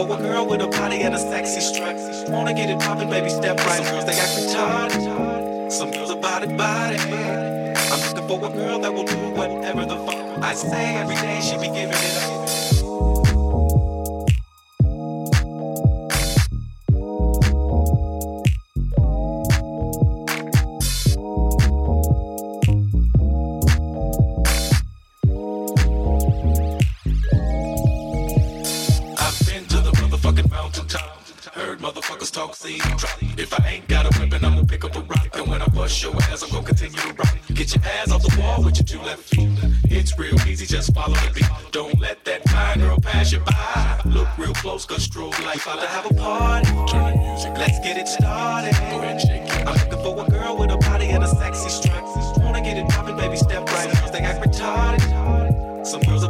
For a girl with a body and a sexy strut. Wanna get it poppin', baby, step right. Some girls, they act retarded. Some girls about it, body. I'm looking for a girl that will do whatever the fuck I say every day. She be giving it up. you. If I ain't got a weapon, I'ma pick up a rock. And when I bust your ass, I'm gonna continue to rock. Get your ass off the wall with your two left feet. It's real easy, just follow the beat. Don't let that fine girl pass you by. Look real close, cause strobe life about to have a party. Turn the music. Let's get it started. I'm looking for a girl with a body and a sexy strut. Wanna get it poppin', baby, step right up. They act retarded. Some girls are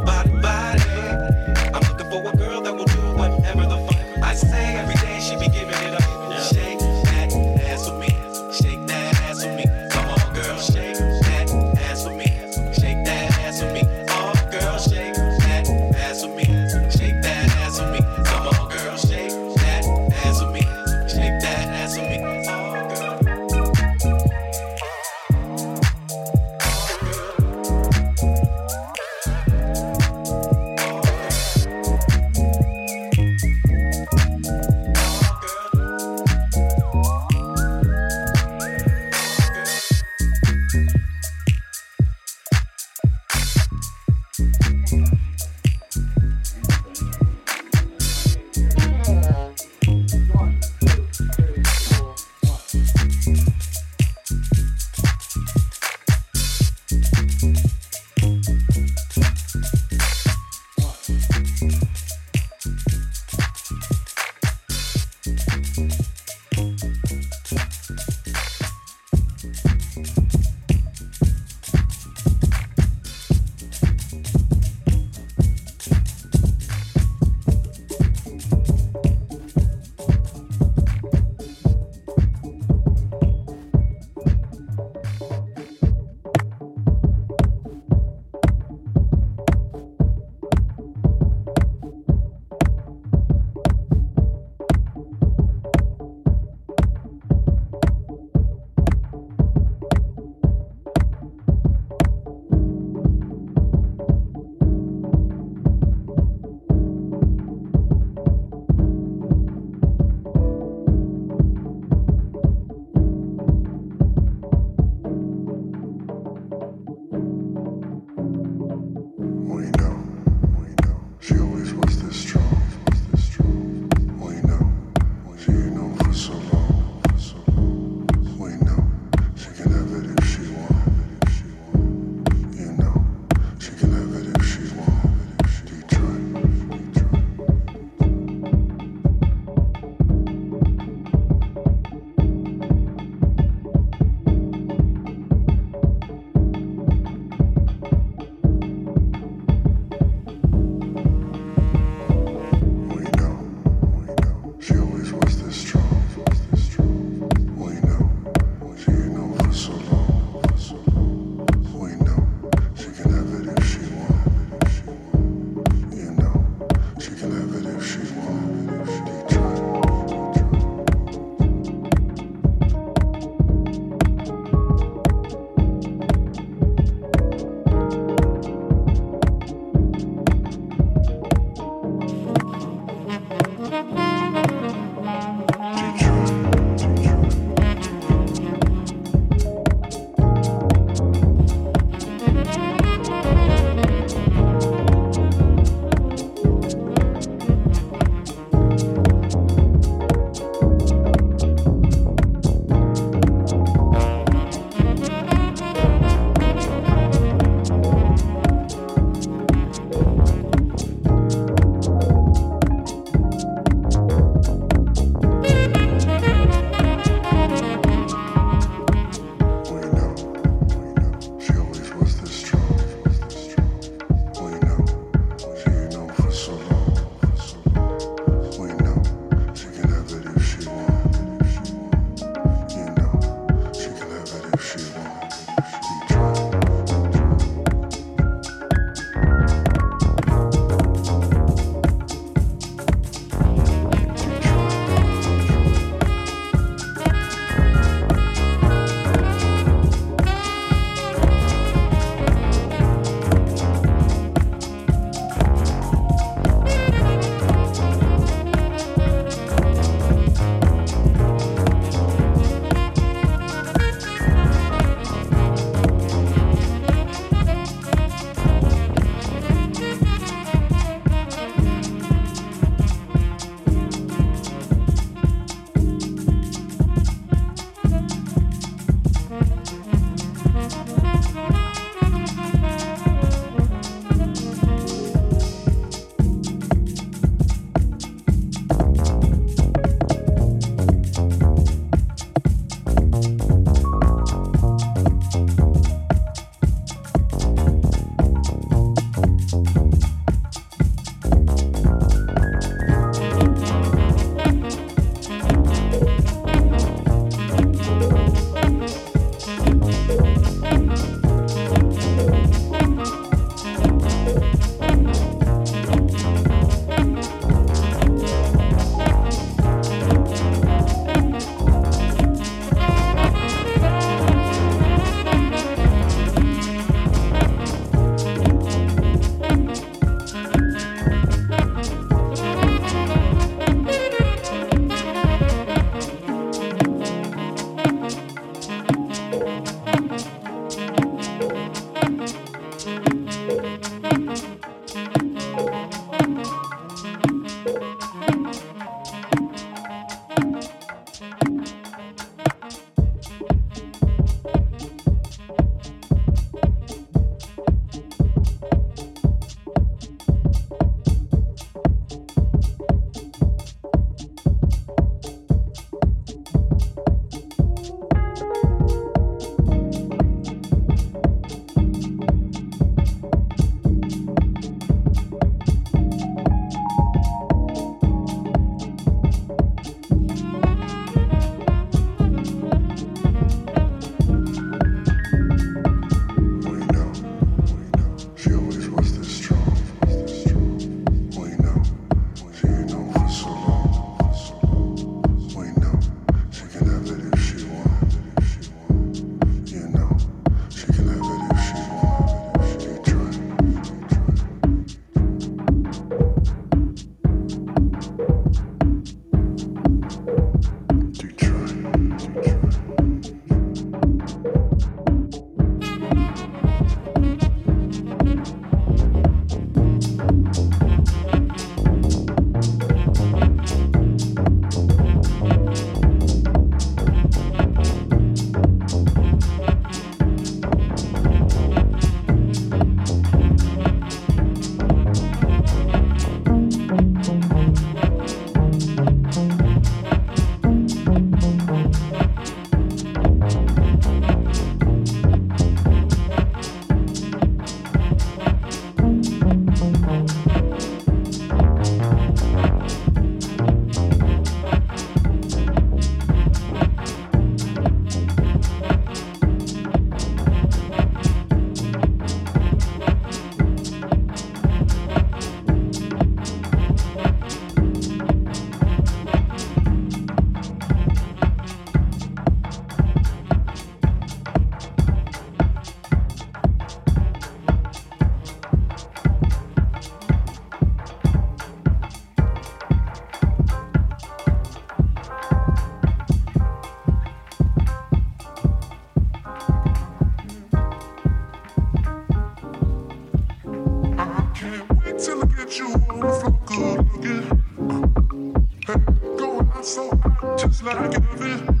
so just like heaven.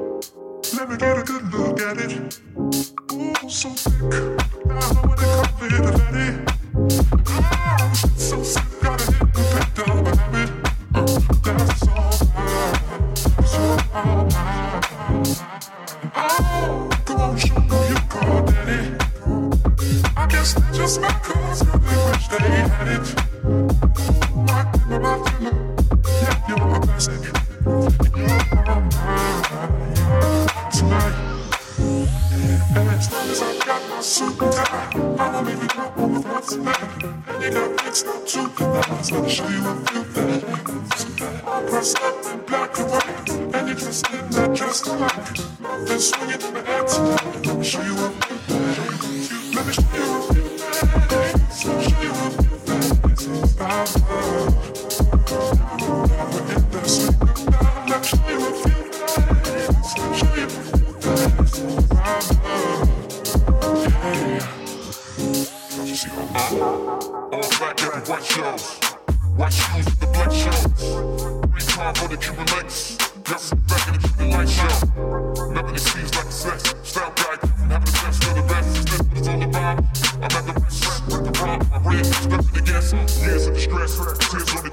Let me get a good look at it. Ooh, so thick. I don't know where they come with it, Letty. Ah, so sick.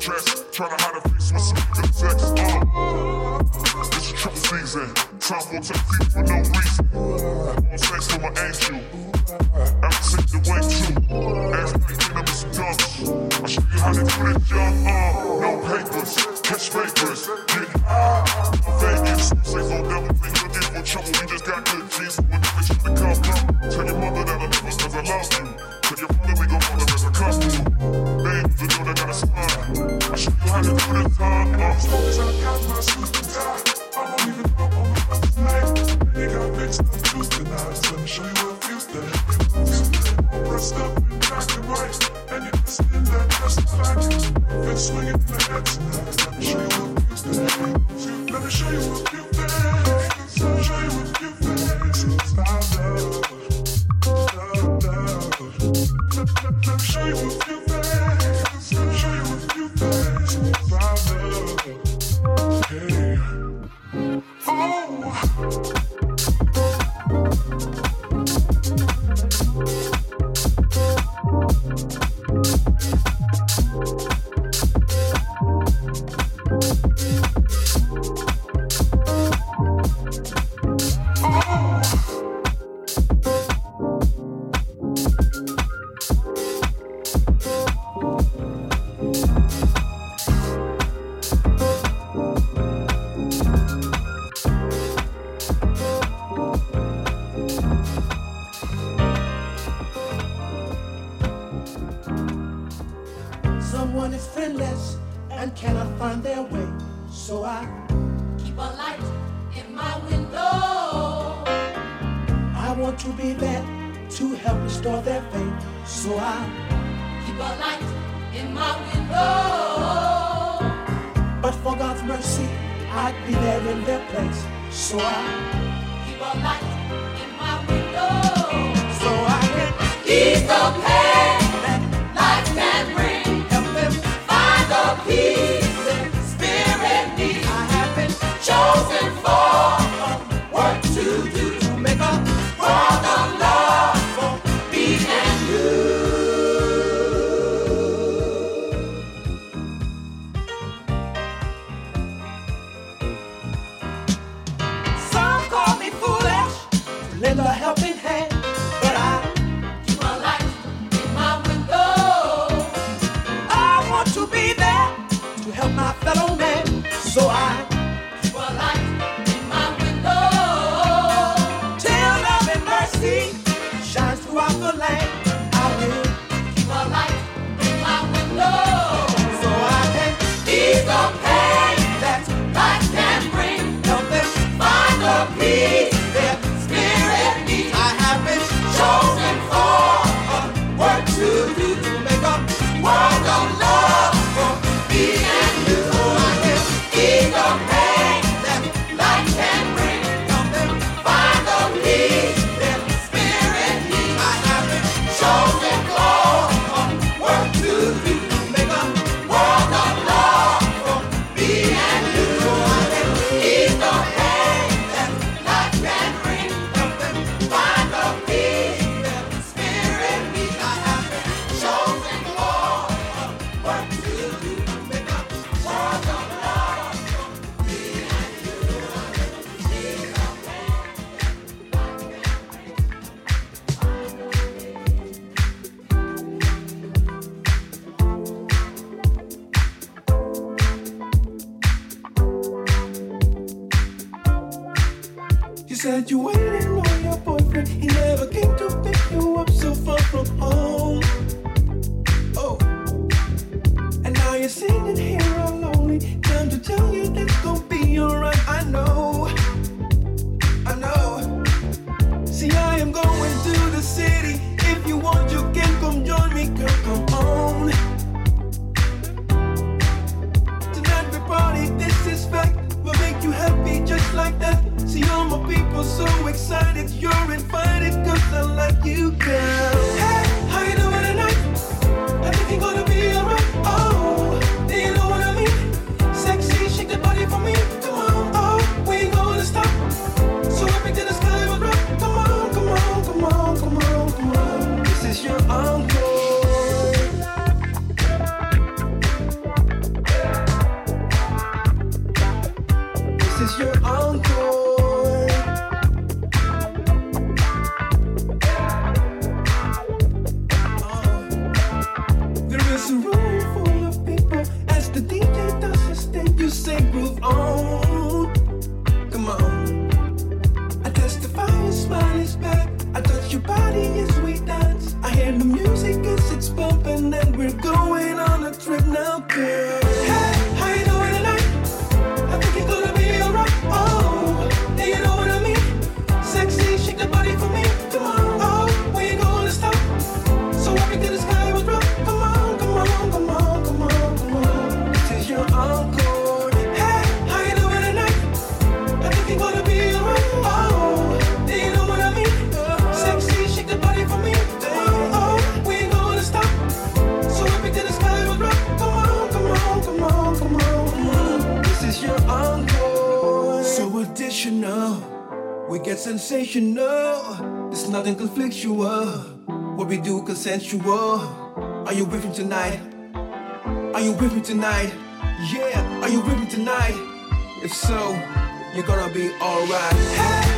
trash, trying to hide. Превышаю, превышаю, превышаю. is friendless and cannot find their way. So I keep a light in my window. I want to be there to help restore their faith. So I keep a light in my window. But for God's mercy, I'd be there in their place. So I keep a light in my window. So I can ease the pain. and help helping in here. sensational. We get sensational. It's nothing conflictual. What we do consensual. Are you with me tonight? Are you with me tonight? Yeah, are you with me tonight? If so, you're gonna be alright. Hey!